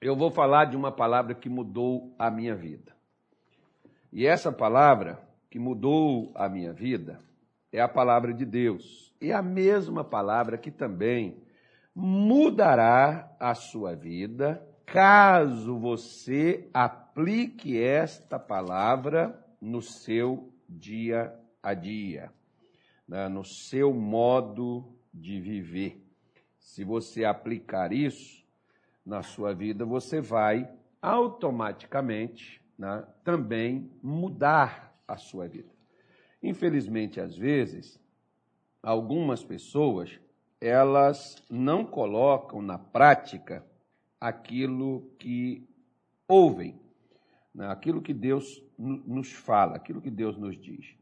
eu vou falar de uma palavra que mudou a minha vida. E essa palavra que mudou a minha vida é a palavra de Deus. E a mesma palavra que também mudará a sua vida caso você aplique esta palavra no seu dia a dia, né, no seu modo de viver. Se você aplicar isso na sua vida, você vai automaticamente né, também mudar a sua vida. Infelizmente, às vezes, algumas pessoas elas não colocam na prática aquilo que ouvem, né? aquilo que Deus nos fala, aquilo que Deus nos diz.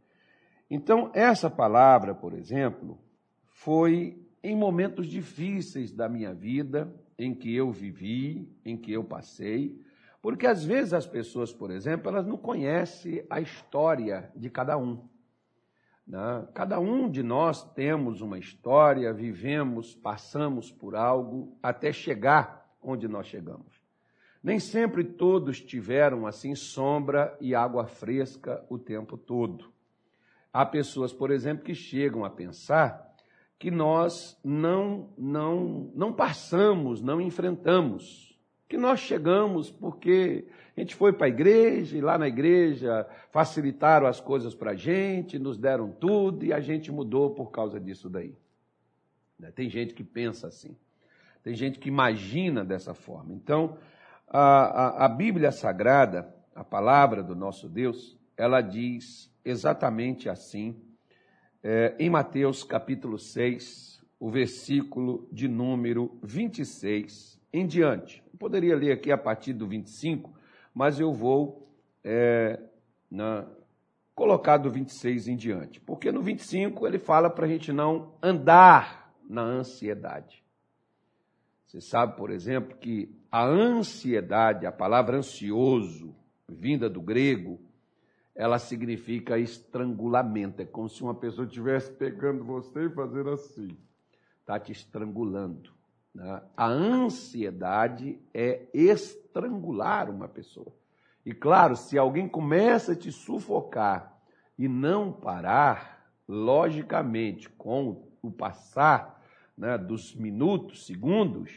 Então, essa palavra, por exemplo, foi em momentos difíceis da minha vida, em que eu vivi, em que eu passei, porque às vezes as pessoas, por exemplo, elas não conhecem a história de cada um. Né? Cada um de nós temos uma história, vivemos, passamos por algo até chegar onde nós chegamos. Nem sempre todos tiveram assim sombra e água fresca o tempo todo. Há pessoas, por exemplo, que chegam a pensar que nós não não não passamos, não enfrentamos, que nós chegamos porque a gente foi para a igreja e lá na igreja facilitaram as coisas para a gente, nos deram tudo e a gente mudou por causa disso daí. Né? Tem gente que pensa assim, tem gente que imagina dessa forma. Então, a, a, a Bíblia Sagrada, a palavra do nosso Deus, ela diz exatamente assim, é, em Mateus capítulo 6, o versículo de número 26 em diante. Eu poderia ler aqui a partir do 25, mas eu vou é, na, colocar do 26 em diante. Porque no 25 ele fala para a gente não andar na ansiedade. Você sabe, por exemplo, que a ansiedade, a palavra ansioso, vinda do grego, ela significa estrangulamento. É como se uma pessoa estivesse pegando você e fazendo assim. Está te estrangulando. Né? A ansiedade é estrangular uma pessoa. E claro, se alguém começa a te sufocar e não parar, logicamente, com o passar né, dos minutos, segundos,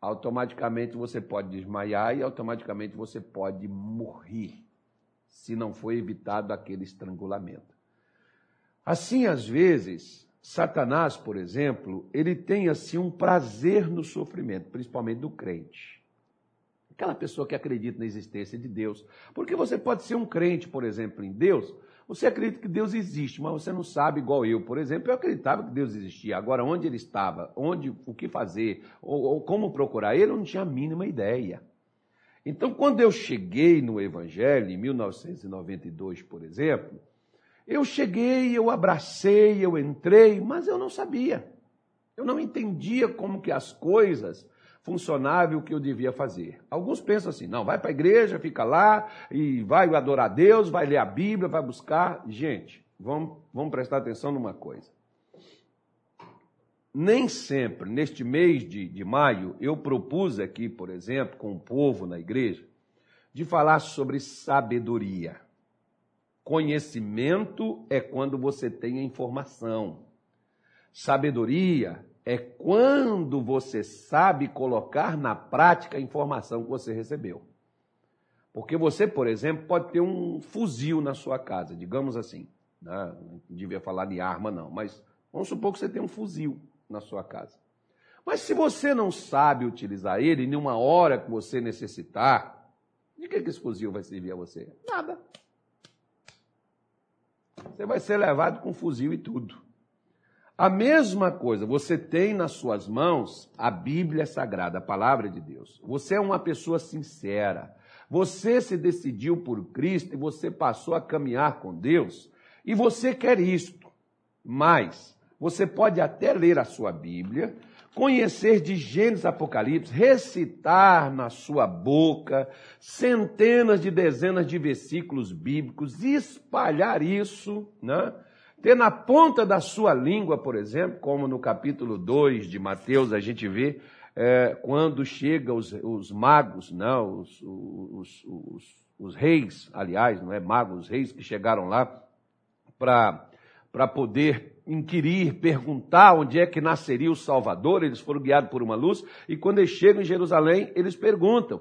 automaticamente você pode desmaiar e automaticamente você pode morrer se não for evitado aquele estrangulamento. Assim, às vezes, Satanás, por exemplo, ele tem assim um prazer no sofrimento, principalmente do crente. Aquela pessoa que acredita na existência de Deus. Porque você pode ser um crente, por exemplo, em Deus, você acredita que Deus existe, mas você não sabe, igual eu, por exemplo, eu acreditava que Deus existia. Agora, onde ele estava, onde, o que fazer, ou, ou como procurar ele, eu não tinha a mínima ideia. Então, quando eu cheguei no Evangelho, em 1992, por exemplo, eu cheguei, eu abracei, eu entrei, mas eu não sabia. Eu não entendia como que as coisas funcionavam e o que eu devia fazer. Alguns pensam assim, não, vai para a igreja, fica lá e vai adorar a Deus, vai ler a Bíblia, vai buscar. Gente, vamos, vamos prestar atenção numa coisa nem sempre, neste mês de, de maio, eu propus aqui, por exemplo, com o povo na igreja, de falar sobre sabedoria. Conhecimento é quando você tem a informação. Sabedoria é quando você sabe colocar na prática a informação que você recebeu. Porque você, por exemplo, pode ter um fuzil na sua casa, digamos assim. Né? Não devia falar de arma, não, mas vamos supor que você tem um fuzil na sua casa. Mas se você não sabe utilizar ele em uma hora que você necessitar, de que, que esse fuzil vai servir a você? Nada. Você vai ser levado com fuzil e tudo. A mesma coisa, você tem nas suas mãos a Bíblia Sagrada, a palavra de Deus. Você é uma pessoa sincera. Você se decidiu por Cristo e você passou a caminhar com Deus e você quer isto. Mas você pode até ler a sua Bíblia, conhecer de Gênesis Apocalipse, recitar na sua boca centenas de dezenas de versículos bíblicos, espalhar isso, né? ter na ponta da sua língua, por exemplo, como no capítulo 2 de Mateus a gente vê é, quando chegam os, os, magos, não, os, os, os, os, reis, aliás, não é magos, os reis que chegaram lá para poder inquirir, perguntar onde é que nasceria o Salvador, eles foram guiados por uma luz, e quando eles chegam em Jerusalém, eles perguntam.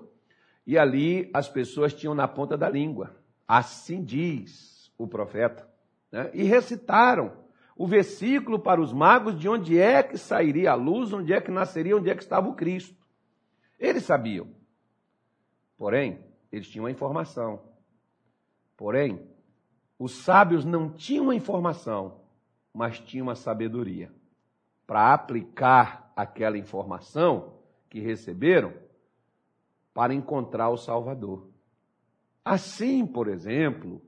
E ali as pessoas tinham na ponta da língua. Assim diz o profeta. Né? E recitaram o versículo para os magos de onde é que sairia a luz, onde é que nasceria, onde é que estava o Cristo. Eles sabiam. Porém, eles tinham a informação. Porém, os sábios não tinham a informação, mas tinham a sabedoria para aplicar aquela informação que receberam para encontrar o Salvador. Assim, por exemplo,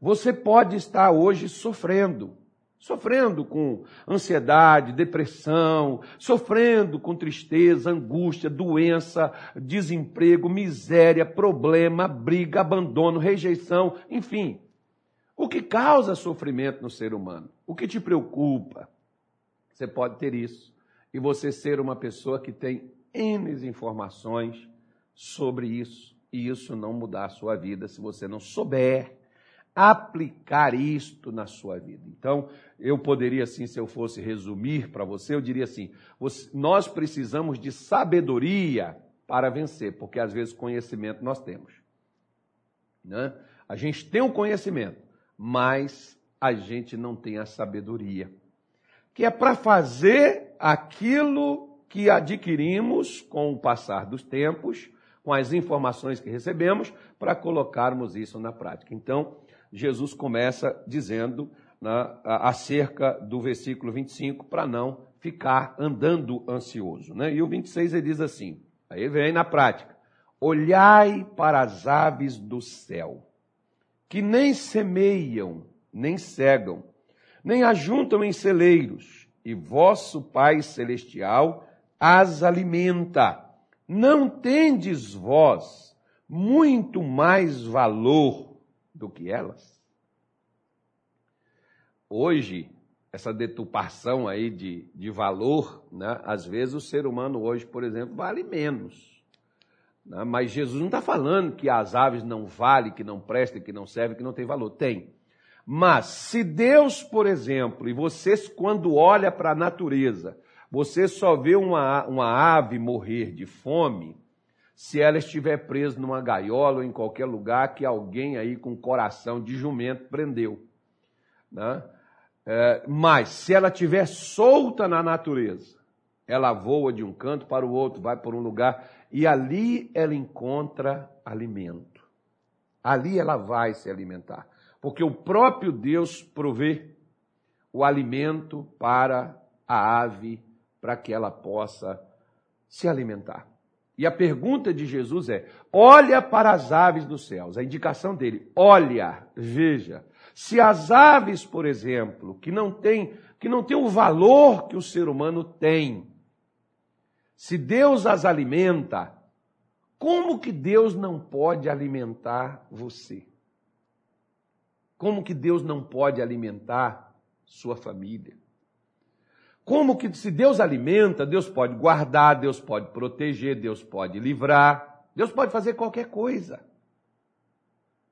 você pode estar hoje sofrendo, sofrendo com ansiedade, depressão, sofrendo com tristeza, angústia, doença, desemprego, miséria, problema, briga, abandono, rejeição, enfim. Que causa sofrimento no ser humano? O que te preocupa? Você pode ter isso e você ser uma pessoa que tem N informações sobre isso e isso não mudar a sua vida se você não souber aplicar isto na sua vida. Então, eu poderia assim, se eu fosse resumir para você, eu diria assim: você, nós precisamos de sabedoria para vencer, porque às vezes conhecimento nós temos. Né? A gente tem o conhecimento, mas a gente não tem a sabedoria, que é para fazer aquilo que adquirimos com o passar dos tempos, com as informações que recebemos, para colocarmos isso na prática. Então, Jesus começa dizendo né, acerca do versículo 25, para não ficar andando ansioso. Né? E o 26 ele diz assim: aí vem na prática: olhai para as aves do céu que nem semeiam, nem cegam, nem ajuntam em celeiros, e vosso Pai Celestial as alimenta. Não tendes vós muito mais valor do que elas? Hoje, essa deturpação aí de, de valor, né? às vezes o ser humano hoje, por exemplo, vale menos. Né? Mas Jesus não está falando que as aves não valem, que não prestam, que não servem, que não tem valor. Tem. Mas se Deus, por exemplo, e vocês quando olha para a natureza, você só vê uma, uma ave morrer de fome se ela estiver presa numa gaiola ou em qualquer lugar que alguém aí com coração de jumento prendeu. Né? É, mas se ela estiver solta na natureza, ela voa de um canto para o outro, vai por um lugar e ali ela encontra alimento. Ali ela vai se alimentar. Porque o próprio Deus provê o alimento para a ave, para que ela possa se alimentar. E a pergunta de Jesus é: olha para as aves dos céus. A indicação dele: olha, veja. Se as aves, por exemplo, que não têm que não tem o valor que o ser humano tem, se Deus as alimenta, como que Deus não pode alimentar você? Como que Deus não pode alimentar sua família? Como que se Deus alimenta, Deus pode guardar, Deus pode proteger, Deus pode livrar, Deus pode fazer qualquer coisa.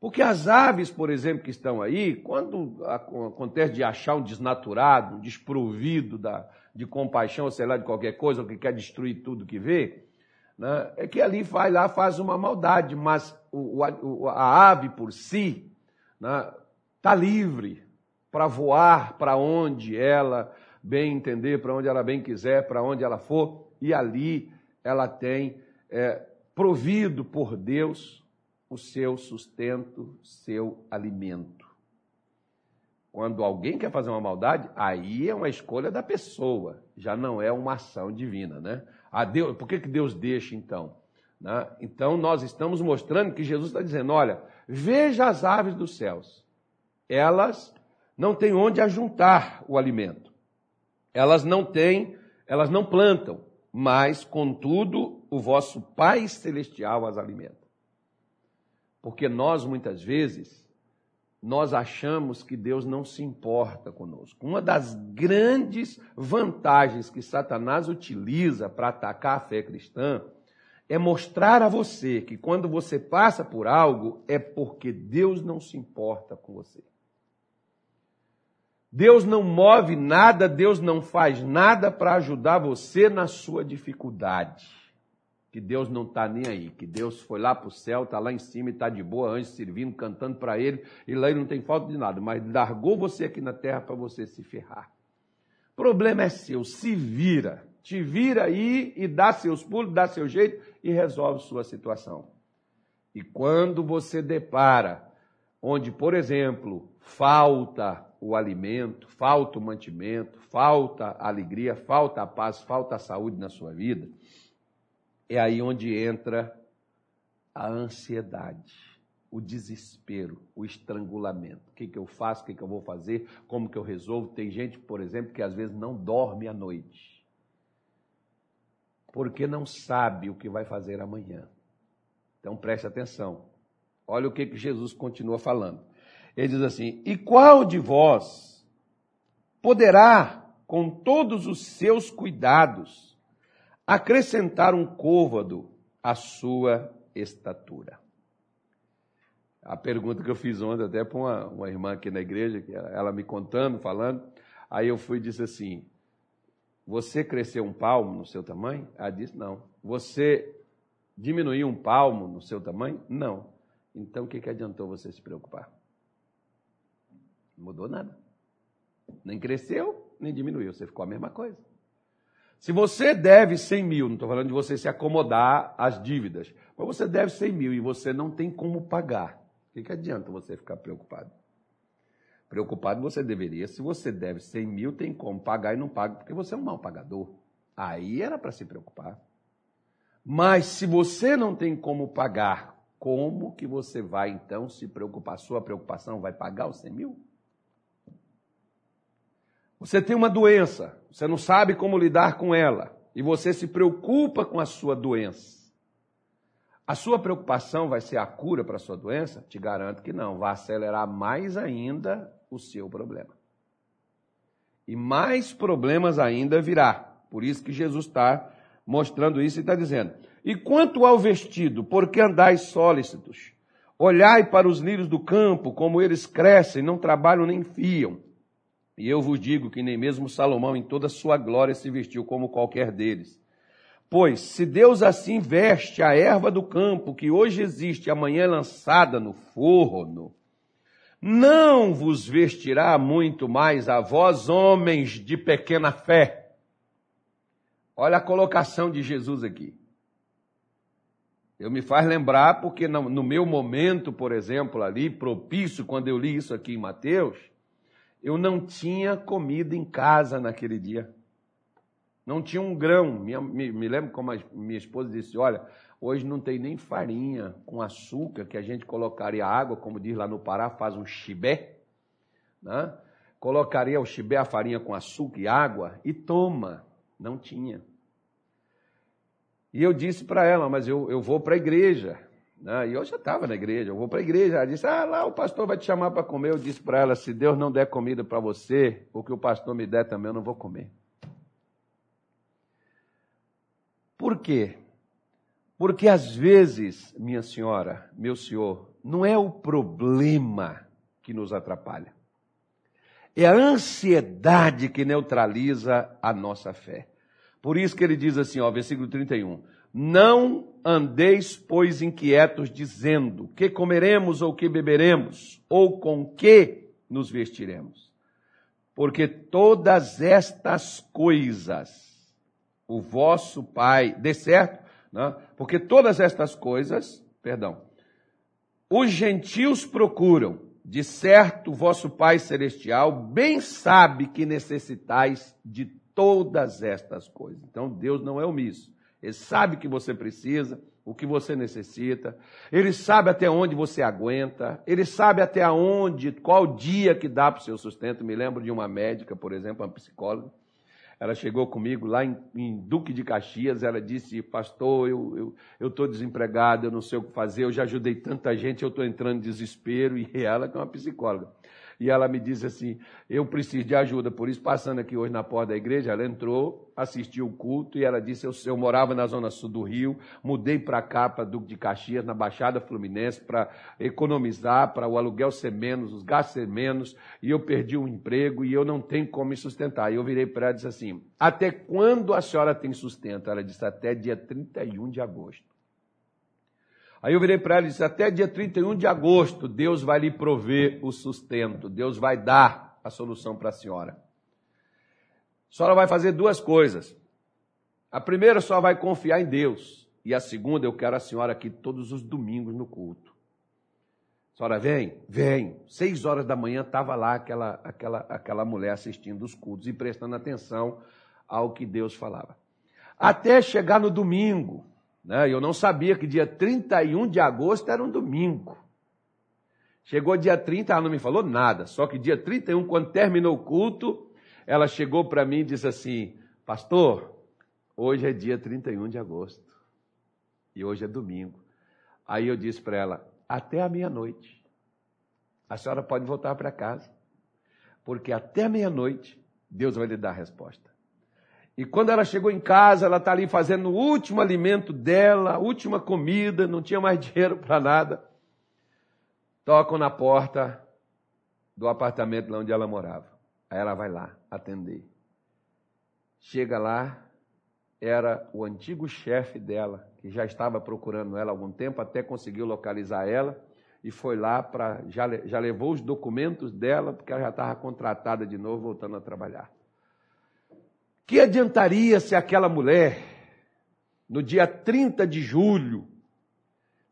Porque as aves, por exemplo, que estão aí, quando acontece de achar um desnaturado, um desprovido da, de compaixão, sei lá, de qualquer coisa, ou que quer destruir tudo que vê, né, é que ali vai lá, faz uma maldade, mas o, o, a ave por si está né, livre para voar para onde ela bem entender, para onde ela bem quiser, para onde ela for, e ali ela tem é, provido por Deus o seu sustento, seu alimento. Quando alguém quer fazer uma maldade, aí é uma escolha da pessoa, já não é uma ação divina, né? A Deus, por que, que Deus deixa então? Né? Então nós estamos mostrando que Jesus está dizendo: olha, veja as aves dos céus, elas não têm onde ajuntar o alimento, elas não têm, elas não plantam, mas contudo o vosso Pai Celestial as alimenta. Porque nós muitas vezes nós achamos que Deus não se importa conosco. Uma das grandes vantagens que Satanás utiliza para atacar a fé cristã é mostrar a você que quando você passa por algo é porque Deus não se importa com você. Deus não move nada, Deus não faz nada para ajudar você na sua dificuldade que Deus não está nem aí, que Deus foi lá para o céu, está lá em cima e está de boa, anjo servindo, cantando para ele, e lá ele não tem falta de nada, mas largou você aqui na terra para você se ferrar. Problema é seu, se vira, te vira aí e dá seus pulos, dá seu jeito e resolve sua situação. E quando você depara, onde, por exemplo, falta o alimento, falta o mantimento, falta a alegria, falta a paz, falta a saúde na sua vida, é aí onde entra a ansiedade, o desespero, o estrangulamento. O que, que eu faço, o que, que eu vou fazer, como que eu resolvo. Tem gente, por exemplo, que às vezes não dorme à noite, porque não sabe o que vai fazer amanhã. Então preste atenção. Olha o que, que Jesus continua falando. Ele diz assim: E qual de vós poderá, com todos os seus cuidados, acrescentar um côvado à sua estatura. A pergunta que eu fiz ontem até para uma, uma irmã aqui na igreja, que ela me contando, falando, aí eu fui e disse assim, você cresceu um palmo no seu tamanho? Ela disse, não. Você diminuiu um palmo no seu tamanho? Não. Então o que, que adiantou você se preocupar? Não mudou nada. Nem cresceu, nem diminuiu. Você ficou a mesma coisa. Se você deve 100 mil, não estou falando de você se acomodar às dívidas, mas você deve 100 mil e você não tem como pagar, o que, que adianta você ficar preocupado? Preocupado você deveria, se você deve 100 mil, tem como pagar e não paga, porque você é um mau pagador. Aí era para se preocupar. Mas se você não tem como pagar, como que você vai então se preocupar? Sua preocupação vai pagar os 100 mil? Você tem uma doença, você não sabe como lidar com ela, e você se preocupa com a sua doença. A sua preocupação vai ser a cura para a sua doença? Te garanto que não, vai acelerar mais ainda o seu problema. E mais problemas ainda virá. Por isso que Jesus está mostrando isso e está dizendo: E quanto ao vestido, por que andais solícitos? Olhai para os lírios do campo, como eles crescem, não trabalham nem fiam. E eu vos digo que nem mesmo Salomão, em toda sua glória, se vestiu como qualquer deles. Pois, se Deus assim veste a erva do campo, que hoje existe amanhã é lançada no forno, não vos vestirá muito mais a vós, homens de pequena fé. Olha a colocação de Jesus aqui. Eu me faz lembrar, porque no, meu momento, por exemplo, ali, propício, quando eu li isso aqui em Mateus, eu não tinha comida em casa naquele dia. Não tinha um grão. Minha, me, me, lembro como a minha esposa disse: Olha, hoje não tem nem farinha com açúcar, que a gente colocaria água, como diz lá no Pará, faz um chibé. Né? Colocaria o chibé, a farinha com açúcar e água, e toma. Não tinha. E eu disse para ela: Mas eu, eu vou para a igreja. Né? E eu já estava na igreja, eu vou para a igreja. Ela disse: Ah, lá o pastor vai te chamar para comer. Eu disse para ela: Se Deus não der comida para você, o que o pastor me der também, eu não vou comer. Por quê? Porque às vezes, minha senhora, meu senhor, não é o problema que nos atrapalha. É a ansiedade que neutraliza a nossa fé. Por isso que ele diz assim, ó, versículo 31. Não andeis, pois, inquietos, dizendo: que comeremos ou que beberemos, ou com que nos vestiremos. Porque todas estas coisas o vosso Pai, de certo, né? porque todas estas coisas, perdão, os gentios procuram, de certo vosso Pai Celestial bem sabe que necessitais de todas estas coisas. Então Deus não é omisso. Ele sabe que você precisa, o que você necessita. Ele sabe até onde você aguenta. Ele sabe até onde, qual dia que dá para o seu sustento. Me lembro de uma médica, por exemplo, uma psicóloga. Ela chegou comigo lá em, em Duque de Caxias, ela disse, pastor, eu estou eu, eu desempregado, eu não sei o que fazer, eu já ajudei tanta gente, eu estou entrando em desespero, e ela que é uma psicóloga e ela me disse assim: Eu preciso de ajuda. Por isso, passando aqui hoje na porta da igreja, ela entrou, assistiu o culto e ela disse: Eu, eu morava na zona sul do Rio, mudei para cá, para Duque de Caxias, na Baixada Fluminense, para economizar, para o aluguel ser menos, os gastos ser menos, e eu perdi o emprego e eu não tenho como me sustentar. E eu virei para ela e disse assim: Até quando a senhora tem sustento? Ela disse: Até dia 31 de agosto. Aí eu virei para ela e disse: até dia 31 de agosto, Deus vai lhe prover o sustento, Deus vai dar a solução para a senhora. A senhora vai fazer duas coisas. A primeira, a senhora vai confiar em Deus. E a segunda, eu quero a senhora aqui todos os domingos no culto. Senhora vem? Vem. Seis horas da manhã estava lá aquela, aquela, aquela mulher assistindo os cultos e prestando atenção ao que Deus falava. Até chegar no domingo, né? Eu não sabia que dia 31 de agosto era um domingo. Chegou dia 30, ela não me falou nada. Só que dia 31, quando terminou o culto, ela chegou para mim e disse assim: Pastor, hoje é dia 31 de agosto. E hoje é domingo. Aí eu disse para ela: Até a meia-noite. A senhora pode voltar para casa. Porque até meia-noite Deus vai lhe dar a resposta. E quando ela chegou em casa, ela está ali fazendo o último alimento dela, a última comida, não tinha mais dinheiro para nada. Tocam na porta do apartamento lá onde ela morava. Aí ela vai lá atender. Chega lá, era o antigo chefe dela, que já estava procurando ela há algum tempo, até conseguiu localizar ela e foi lá para. Já, já levou os documentos dela, porque ela já estava contratada de novo, voltando a trabalhar. Que adiantaria se aquela mulher, no dia 30 de julho,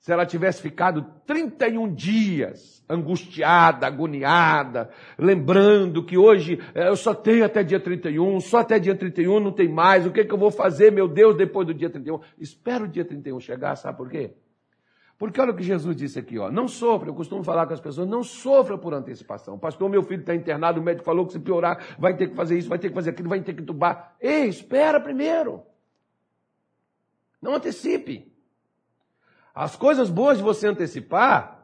se ela tivesse ficado 31 dias angustiada, agoniada, lembrando que hoje eh, eu só tenho até dia 31, só até dia 31 não tem mais, o que, é que eu vou fazer, meu Deus, depois do dia 31? Espera o dia 31 chegar, sabe por quê? Porque olha o que Jesus disse aqui, ó. Não sofra, eu costumo falar com as pessoas, não sofra por antecipação. Pastor, meu filho está internado, o médico falou que se piorar, vai ter que fazer isso, vai ter que fazer aquilo, vai ter que tubar. Ei, espera primeiro. Não antecipe. As coisas boas de você antecipar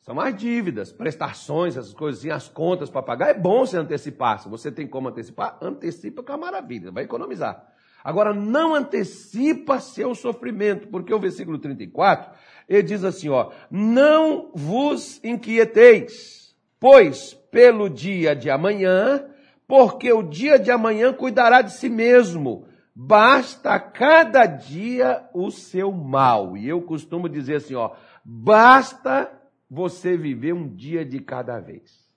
são as dívidas, prestações, essas coisas assim, as contas para pagar. É bom você antecipar. Se você tem como antecipar, antecipa com a maravilha, vai economizar. Agora, não antecipa seu sofrimento, porque o versículo 34 ele diz assim, ó, não vos inquieteis, pois pelo dia de amanhã, porque o dia de amanhã cuidará de si mesmo. Basta cada dia o seu mal. E eu costumo dizer assim, ó, basta você viver um dia de cada vez.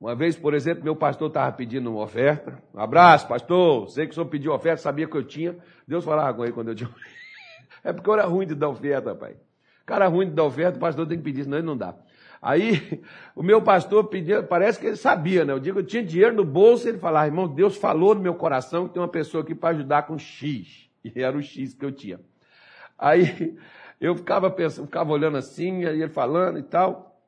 Uma vez, por exemplo, meu pastor estava pedindo uma oferta. Um abraço, pastor. Sei que o senhor pediu oferta, sabia que eu tinha. Deus falava com ele quando eu tinha. É porque eu era ruim de dar oferta, pai. Cara ruim de dar oferta, o pastor tem que pedir, senão ele não dá. Aí, o meu pastor pediu, parece que ele sabia, né? Eu digo, eu tinha dinheiro no bolso, ele falava, irmão, Deus falou no meu coração que tem uma pessoa aqui para ajudar com X. E era o X que eu tinha. Aí, eu ficava pensando, ficava olhando assim, aí ele falando e tal,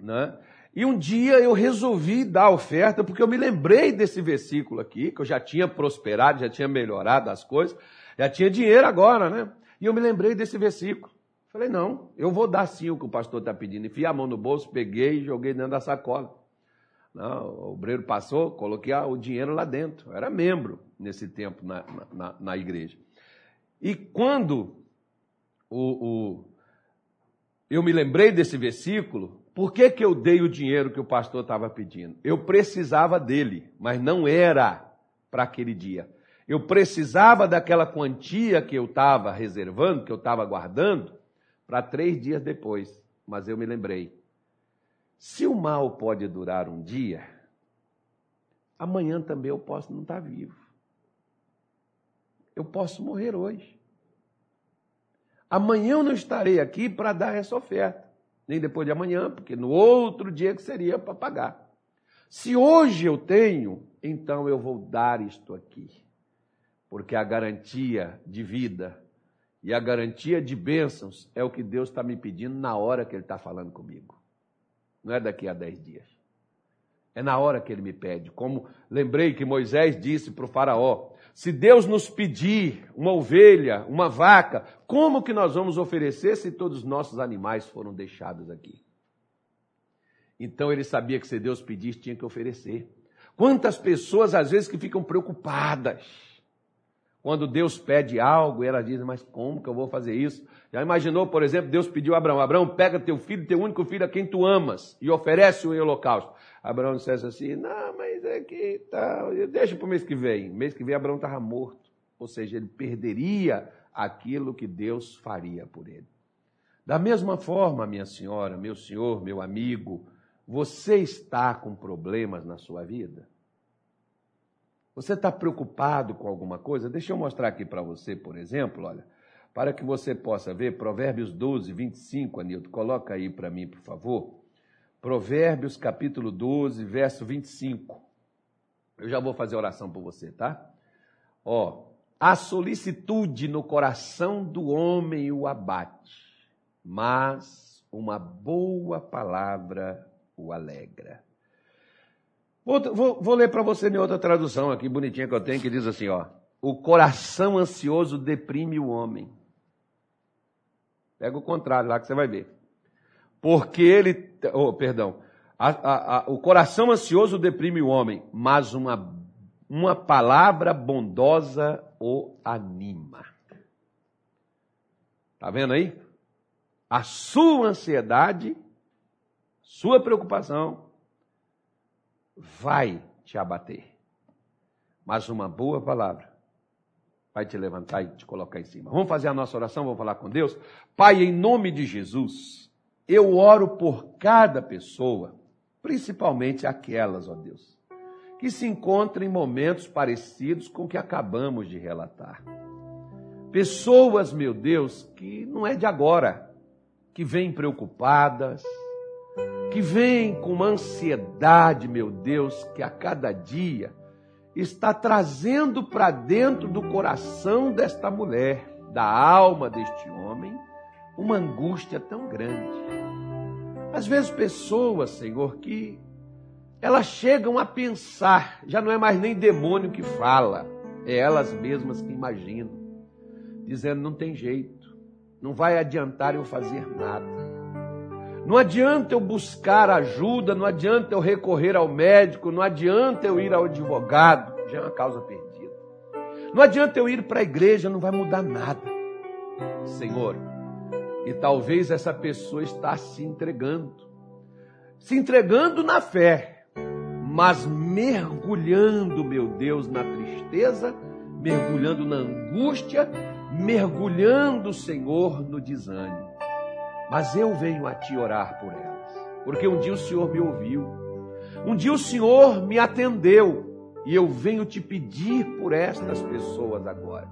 né? E um dia eu resolvi dar oferta, porque eu me lembrei desse versículo aqui, que eu já tinha prosperado, já tinha melhorado as coisas, já tinha dinheiro agora, né? E eu me lembrei desse versículo. Falei, não, eu vou dar sim o que o pastor está pedindo. Enfiei a mão no bolso, peguei e joguei dentro da sacola. Não, o obreiro passou, coloquei o dinheiro lá dentro. Eu era membro nesse tempo na, na, na igreja. E quando o, o, eu me lembrei desse versículo, por que, que eu dei o dinheiro que o pastor estava pedindo? Eu precisava dele, mas não era para aquele dia. Eu precisava daquela quantia que eu estava reservando, que eu estava guardando, para três dias depois. Mas eu me lembrei: se o mal pode durar um dia, amanhã também eu posso não estar tá vivo. Eu posso morrer hoje. Amanhã eu não estarei aqui para dar essa oferta, nem depois de amanhã, porque no outro dia que seria para pagar. Se hoje eu tenho, então eu vou dar isto aqui porque a garantia de vida e a garantia de bênçãos é o que Deus está me pedindo na hora que Ele está falando comigo. Não é daqui a dez dias. É na hora que ele me pede. Como lembrei que Moisés disse para o Faraó: se Deus nos pedir uma ovelha, uma vaca, como que nós vamos oferecer se todos os nossos animais foram deixados aqui? Então ele sabia que se Deus pedisse, tinha que oferecer. Quantas pessoas às vezes que ficam preocupadas quando Deus pede algo ela diz, mas como que eu vou fazer isso? Já imaginou, por exemplo, Deus pediu a Abraão, Abraão, pega teu filho, teu único filho a quem tu amas e oferece o holocausto. Abraão dissesse assim, não, mas é que tá, deixa para o mês que vem. Mês que vem Abraão estava morto. Ou seja, ele perderia aquilo que Deus faria por ele. Da mesma forma, minha senhora, meu senhor, meu amigo, você está com problemas na sua vida? Você está preocupado com alguma coisa? Deixa eu mostrar aqui para você, por exemplo, olha, para que você possa ver, Provérbios 12, 25, Anilton, coloca aí para mim, por favor. Provérbios capítulo 12, verso 25. Eu já vou fazer oração por você, tá? Ó, a solicitude no coração do homem o abate, mas uma boa palavra o alegra. Vou, vou, ler para você em outra tradução aqui, bonitinha que eu tenho, que diz assim, ó. O coração ansioso deprime o homem. Pega o contrário lá que você vai ver. Porque ele, oh, perdão, a, a, a, o coração ansioso deprime o homem, mas uma, uma palavra bondosa o anima. Tá vendo aí? A sua ansiedade, sua preocupação, vai te abater. Mas uma boa palavra vai te levantar e te colocar em cima. Vamos fazer a nossa oração, vamos falar com Deus? Pai, em nome de Jesus, eu oro por cada pessoa, principalmente aquelas, ó Deus, que se encontram em momentos parecidos com o que acabamos de relatar. Pessoas, meu Deus, que não é de agora, que vêm preocupadas, que vem com uma ansiedade, meu Deus, que a cada dia está trazendo para dentro do coração desta mulher, da alma deste homem, uma angústia tão grande. Às vezes, pessoas, Senhor, que elas chegam a pensar, já não é mais nem demônio que fala, é elas mesmas que imaginam, dizendo: não tem jeito, não vai adiantar eu fazer nada não adianta eu buscar ajuda, não adianta eu recorrer ao médico, não adianta eu ir ao advogado, já é uma causa perdida. Não adianta eu ir para a igreja, não vai mudar nada. Senhor, e talvez essa pessoa está se entregando, se entregando na fé, mas mergulhando, meu Deus, na tristeza, mergulhando na angústia, mergulhando, Senhor, no desânimo. Mas eu venho a te orar por elas, porque um dia o Senhor me ouviu, um dia o Senhor me atendeu, e eu venho te pedir por estas pessoas agora,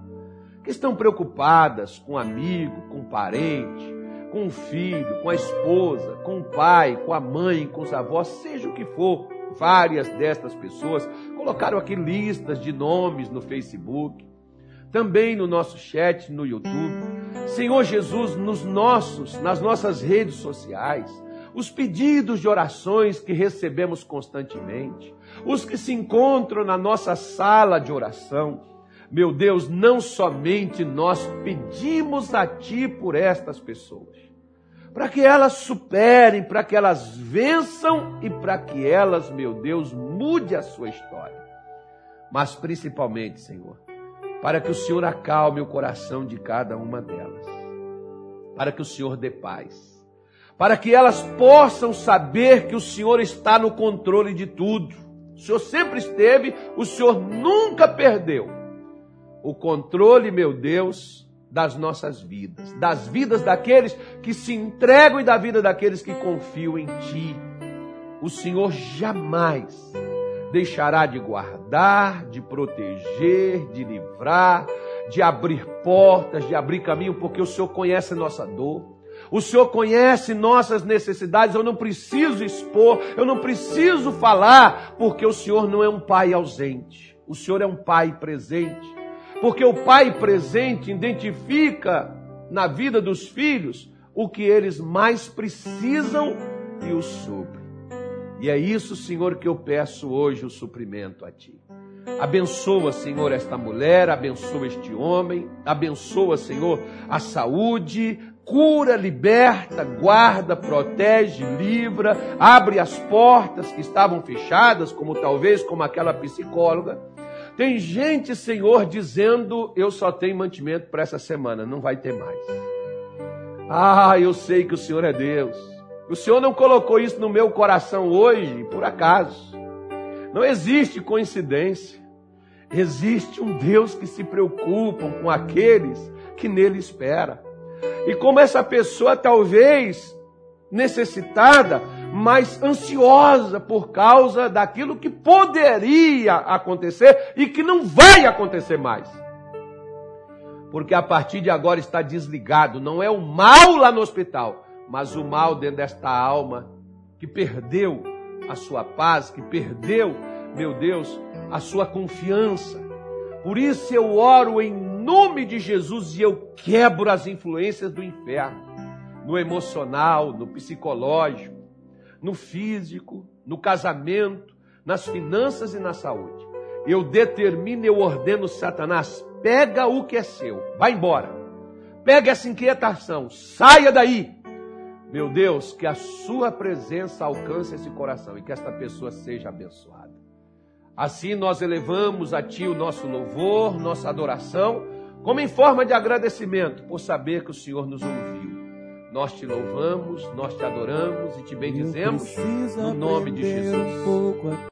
que estão preocupadas com amigo, com parente, com o filho, com a esposa, com o pai, com a mãe, com os avós, seja o que for. Várias destas pessoas colocaram aqui listas de nomes no Facebook, também no nosso chat no YouTube. Senhor Jesus, nos nossos, nas nossas redes sociais, os pedidos de orações que recebemos constantemente, os que se encontram na nossa sala de oração. Meu Deus, não somente nós pedimos a Ti por estas pessoas, para que elas superem, para que elas vençam e para que elas, meu Deus, mude a sua história. Mas principalmente, Senhor, para que o Senhor acalme o coração de cada uma delas, para que o Senhor dê paz, para que elas possam saber que o Senhor está no controle de tudo. O Senhor sempre esteve, o Senhor nunca perdeu o controle, meu Deus, das nossas vidas, das vidas daqueles que se entregam e da vida daqueles que confiam em Ti. O Senhor jamais deixará de guardar, de proteger, de livrar, de abrir portas, de abrir caminho, porque o Senhor conhece nossa dor. O Senhor conhece nossas necessidades, eu não preciso expor, eu não preciso falar, porque o Senhor não é um pai ausente, o Senhor é um pai presente. Porque o pai presente identifica na vida dos filhos o que eles mais precisam e o supre. E é isso, Senhor, que eu peço hoje o suprimento a Ti. Abençoa, Senhor, esta mulher, abençoa este homem, abençoa, Senhor, a saúde, cura, liberta, guarda, protege, livra, abre as portas que estavam fechadas, como talvez como aquela psicóloga. Tem gente, Senhor, dizendo: Eu só tenho mantimento para essa semana, não vai ter mais. Ah, eu sei que o Senhor é Deus. O Senhor não colocou isso no meu coração hoje, por acaso. Não existe coincidência. Existe um Deus que se preocupa com aqueles que nele espera. E como essa pessoa talvez necessitada, mas ansiosa por causa daquilo que poderia acontecer e que não vai acontecer mais. Porque a partir de agora está desligado, não é o mal lá no hospital, mas o mal dentro desta alma que perdeu a sua paz, que perdeu, meu Deus, a sua confiança. Por isso eu oro em nome de Jesus e eu quebro as influências do inferno, no emocional, no psicológico, no físico, no casamento, nas finanças e na saúde. Eu determino, eu ordeno Satanás, pega o que é seu, vai embora. Pega essa inquietação, saia daí. Meu Deus, que a sua presença alcance esse coração e que esta pessoa seja abençoada. Assim nós elevamos a Ti o nosso louvor, nossa adoração, como em forma de agradecimento por saber que o Senhor nos ouviu. Nós te louvamos, nós te adoramos e te bendizemos no nome de Jesus.